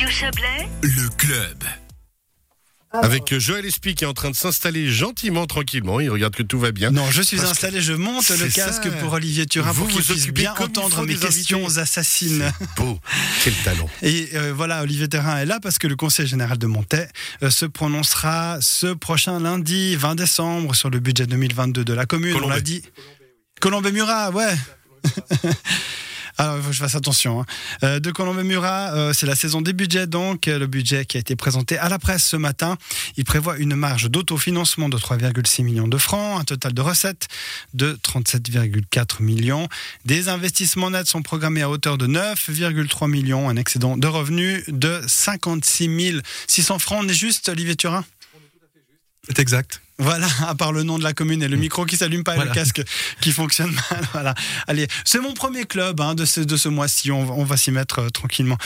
Radio Chablais, Le club. Avec Joël Espy qui est en train de s'installer gentiment, tranquillement. Il regarde que tout va bien. Non, je suis Parce installé, je monte le casque ça. pour Olivier Turin Vous pour qu'il vous puisse bien entendre mes questions invités. assassines. Beau, quel talent. Et euh, voilà, Olivier Turin est là parce que le Conseil général de Montaix euh, se prononcera ce prochain lundi 20 décembre sur le budget 2022 de la commune. On Colombais. l'a dit. Colombey-Murat, ouais. Alors, il faut que je fasse attention. hein. Euh, de Colombey-Murat, euh, c'est la saison des budgets, donc. Euh, Le budget qui a été présenté à la presse ce matin. Il prévoit une marge d'autofinancement de 3,6 millions de francs, un total de recettes de 37,4 millions. Des investissements nets sont programmés à hauteur de 9,3 millions, un excédent de revenus de 56 600 francs. On est juste, Olivier Turin C'est exact. Voilà, à part le nom de la commune et le micro qui s'allume pas et le casque qui fonctionne mal. Voilà. Allez, c'est mon premier club hein, de ce, de ce mois-ci. On, va- on va s'y mettre euh, tranquillement.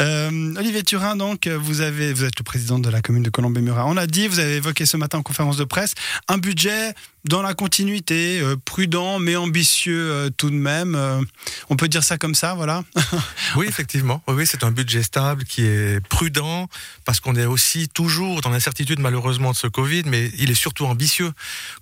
Euh, Olivier Turin, donc, vous, avez, vous êtes le président de la commune de Colombey-Murat. On l'a dit, vous avez évoqué ce matin en conférence de presse un budget dans la continuité, euh, prudent mais ambitieux euh, tout de même. Euh, on peut dire ça comme ça, voilà. Oui, effectivement. Oui, c'est un budget stable qui est prudent parce qu'on est aussi toujours dans l'incertitude malheureusement de ce Covid, mais il est surtout ambitieux,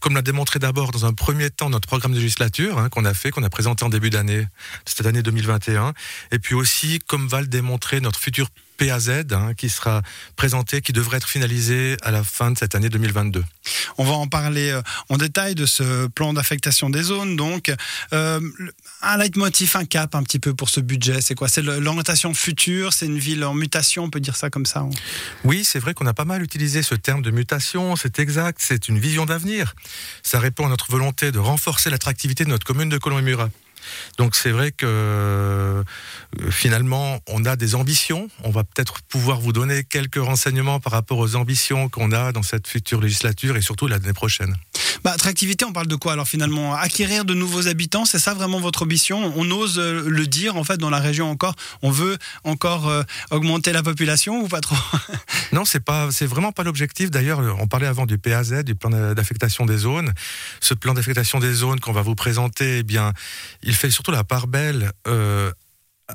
comme l'a démontré d'abord dans un premier temps notre programme de législature hein, qu'on a fait, qu'on a présenté en début d'année, cette année 2021, et puis aussi comme va le démontrer notre futur PAZ hein, qui sera présenté, qui devrait être finalisé à la fin de cette année 2022. On va en parler euh, en détail de ce plan d'affectation des zones. Donc, euh, un leitmotiv, un cap un petit peu pour ce budget, c'est quoi? C'est l'orientation future, c'est une ville en mutation, on peut dire ça comme ça. hein? Oui, c'est vrai qu'on a pas mal utilisé ce terme de mutation, c'est exact, c'est une vision d'avenir. Ça répond à notre volonté de renforcer l'attractivité de notre commune de Colombey-Murat. Donc c'est vrai que euh, finalement on a des ambitions. On va peut-être pouvoir vous donner quelques renseignements par rapport aux ambitions qu'on a dans cette future législature et surtout l'année prochaine. Bah, attractivité, on parle de quoi alors finalement? Acquérir de nouveaux habitants, c'est ça vraiment votre ambition? On ose euh, le dire en fait dans la région encore? On veut encore euh, augmenter la population ou pas trop? Non, c'est pas, c'est vraiment pas l'objectif. D'ailleurs, on parlait avant du PAZ, du plan d'affectation des zones. Ce plan d'affectation des zones qu'on va vous présenter, eh bien, il fait surtout la part belle euh,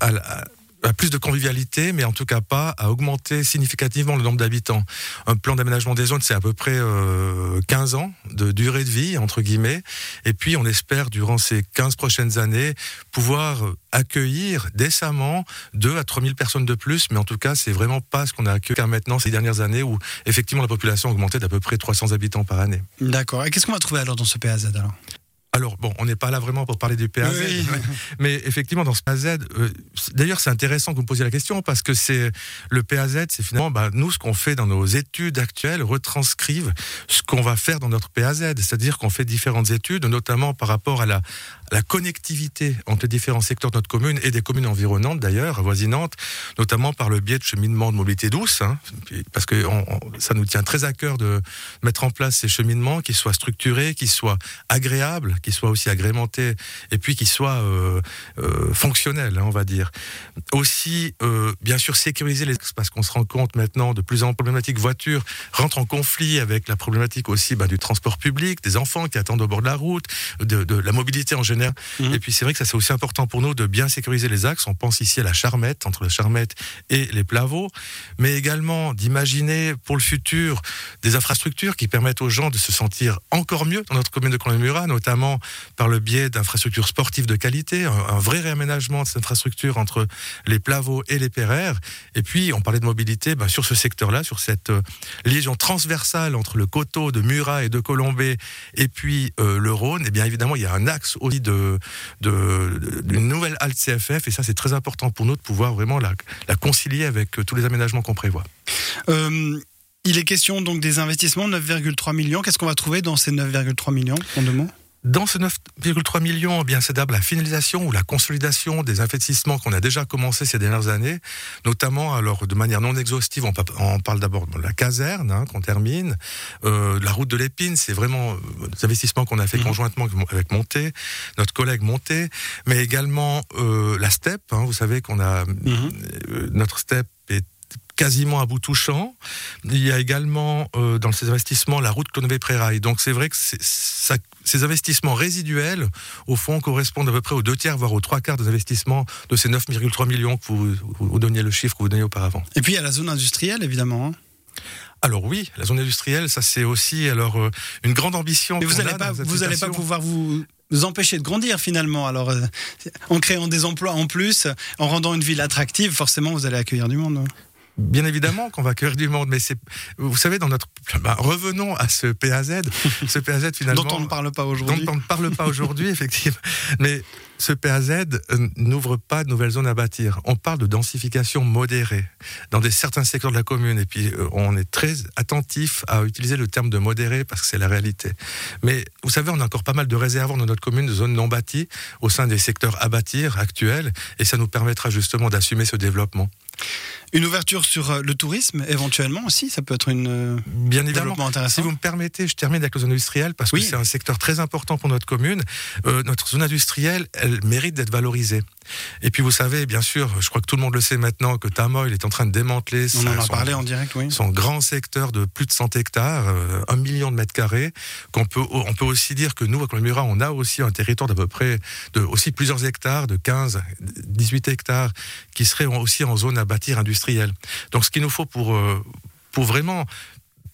à, la- à plus de convivialité, mais en tout cas pas à augmenter significativement le nombre d'habitants. Un plan d'aménagement des zones, c'est à peu près euh, 15 ans de durée de vie, entre guillemets. Et puis, on espère, durant ces 15 prochaines années, pouvoir accueillir décemment 2 à 3 000 personnes de plus. Mais en tout cas, c'est vraiment pas ce qu'on a accueilli maintenant ces dernières années où, effectivement, la population a augmenté d'à peu près 300 habitants par année. D'accord. Et qu'est-ce qu'on va trouver alors dans ce PAZ alors? Alors, bon, on n'est pas là vraiment pour parler du PAZ, Oui. mais, mais effectivement, dans ce PAZ, euh, d'ailleurs, c'est intéressant que vous me posiez la question parce que c'est le PAZ, c'est finalement, bah, nous, ce qu'on fait dans nos études actuelles retranscrivent ce qu'on va faire dans notre PAZ, c'est-à-dire qu'on fait différentes études, notamment par rapport à la, à la connectivité entre les différents secteurs de notre commune et des communes environnantes, d'ailleurs, avoisinantes, notamment par le biais de cheminements de mobilité douce, hein, parce que on- on- ça nous tient très à cœur de mettre en place ces cheminements qui soient structurés, qui soient agréables, qui soient aussi agrémentés, et puis qui soient euh, euh, fonctionnels, hein, on va dire. Aussi, euh, bien sûr, sécuriser les axes, parce qu'on se rend compte maintenant de plus en plus problématiques voitures rentrent en conflit avec la problématique aussi bah, du transport public, des enfants qui attendent au bord de la route, de, de la mobilité en général. Mhm. Et puis c'est vrai que ça c'est aussi important pour nous de bien sécuriser les axes. On pense ici à la Charmette, entre la Charmette et les Plavaux, mais également d'imaginer pour le futur des infrastructures qui permettent aux gens de se sentir encore mieux dans notre commune de Colombey-Murat, notamment par le biais d'infrastructures sportives de qualité, un, vrai réaménagement de ces infrastructures entre les Plavaux et les Perrères. Et puis, on parlait de mobilité, ben, sur ce secteur-là, sur cette euh, liaison transversale entre le coteau de Murat et de Colombey et puis euh, le Rhône, et bien évidemment, il y a un axe aussi de, d'une nouvelle halte CFF, et ça, c'est très important pour nous de pouvoir vraiment la, concilier avec euh, tous les aménagements qu'on prévoit. Il est question donc des investissements, 9,3 millions. Qu'est-ce qu'on va trouver dans ces 9,3 millions mots? Dans ce 9,3 millions, eh bien, c'est d'abord la finalisation ou la consolidation des investissements qu'on a déjà commencé ces dernières années, notamment, alors, de manière non exhaustive, on, pa- on parle d'abord de la caserne, hein, qu'on termine, euh, la route de l'épine, c'est vraiment euh, des investissements qu'on a fait Mhm. conjointement avec Monté, notre collègue Monté, mais également euh, la STEP, hein, vous savez qu'on a, euh, notre STEP quasiment à bout touchant. Il y a également euh, dans ces investissements la route Clonové-Prérail. Donc c'est vrai que ça, ces investissements résiduels, au fond, correspondent à peu près aux deux tiers, voire aux trois quarts des investissements de ces 9,3 millions que vous, vous, donniez le chiffre que vous donniez auparavant. Et puis il y a la zone industrielle, évidemment. Hein. Alors oui, la zone industrielle, ça c'est aussi alors euh, une grande ambition. Mais vous n'allez pas, vous allez pas pouvoir vous empêcher de grandir finalement. Alors, euh, en créant des emplois en plus, en rendant une ville attractive, forcément, vous allez accueillir du monde. Hein. Bien évidemment qu'on va accueillir du monde, mais c'est, vous savez, dans notre, bah, revenons à ce PAZ, ce PAZ finalement dont on ne parle pas aujourd'hui, dont on ne parle pas aujourd'hui, effectivement, mais ce PAZ euh, n'ouvre pas de nouvelles zones à bâtir. On parle de densification modérée dans des certains secteurs de la commune, et puis euh, on est très attentif à utiliser le terme de modéré parce que c'est la réalité. Mais vous savez, on a encore pas mal de réserves dans notre commune de zones non bâties au sein des secteurs à bâtir actuels, et ça nous permettra justement d'assumer ce développement. Une ouverture sur euh, le tourisme, éventuellement aussi, ça peut être une bien évidemment intéressant. Si vous me permettez, je termine avec la zone industrielle parce que c'est un secteur très important pour notre commune. Euh, notre zone industrielle, elle mérite d'être valorisée. Et puis vous savez, bien sûr, je crois que tout le monde le sait maintenant que Tamoil est en train de démanteler. On en a parlé en direct, oui. Son grand secteur de plus de 100 hectares, un million de mètres carrés. Qu'on peut, on peut aussi dire que nous, à Colmura, on a aussi un territoire d'à peu près de aussi plusieurs hectares, de 15, 18 hectares, qui seraient aussi en zone à bâtir industrielle donc ce qu'il nous faut pour, euh, pour vraiment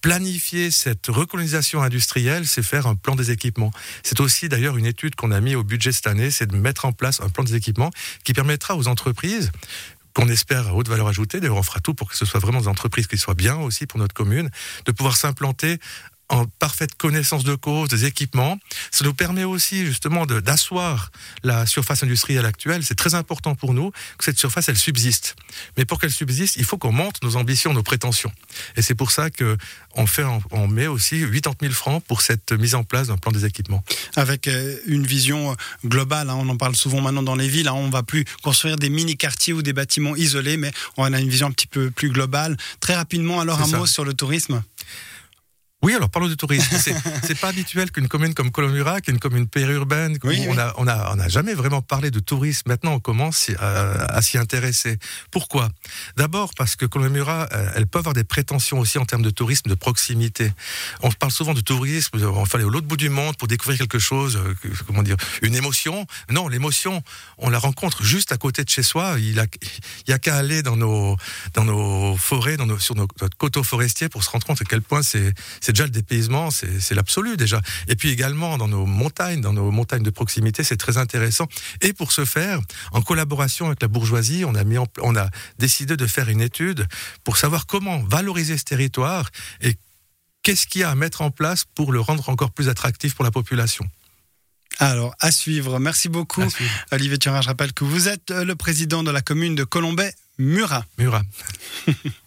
planifier cette recolonisation industrielle, c'est faire un plan des équipements. C'est aussi d'ailleurs une étude qu'on a mis au budget cette année, c'est de mettre en place un plan des équipements qui permettra aux entreprises qu'on espère à haute valeur ajoutée, d'ailleurs on fera tout pour que ce soit vraiment des entreprises qui soient bien aussi pour notre commune, de pouvoir s'implanter en parfaite connaissance de cause des équipements. Ça nous permet aussi justement d'asseoir la surface industrielle actuelle. C'est très important pour nous que cette surface, elle subsiste. Mais pour qu'elle subsiste, il faut qu'on monte nos ambitions, nos prétentions. Et c'est pour ça que on fait, on met aussi 80 000 francs pour cette mise en place d'un plan des équipements. Avec euh, une vision euh, globale, hein. on en parle souvent maintenant dans les villes. Hein. on va plus construire des mini quartiers ou des bâtiments isolés, mais on a une vision un petit peu plus globale. Très rapidement, alors un mot sur le tourisme. Oui, alors parlons du tourisme. C'est pas habituel qu'une commune comme Colomura, qui est une commune périurbaine, on a on a on a jamais vraiment parlé de tourisme. Maintenant, on commence à, s'y intéresser. Pourquoi? D'abord parce que Colomura, euh, elle peut avoir des prétentions aussi en termes de tourisme de proximité. On parle souvent de tourisme, on va aller au l'autre bout du monde pour découvrir quelque chose, euh, comment dire, une émotion. Non, l'émotion, on la rencontre juste à côté de chez soi. Il a il y a qu'à aller dans nos dans nos forêts, dans nos, sur nos, notre coteau forestier pour se rendre compte à quel point c'est c'est déjà le dépaysement, c'est l'absolu déjà. Et puis également dans nos montagnes, dans nos montagnes de proximité, c'est très intéressant. Et pour ce faire, en collaboration avec la bourgeoisie, on a, mis on a décidé de faire une étude pour savoir comment valoriser ce territoire et qu'est-ce qu'il y a à mettre en place pour le rendre encore plus attractif pour la population. Alors, à suivre. Merci beaucoup, Olivier Thurin. Je rappelle que vous êtes le président de la commune de Colombay, Murat. Murat.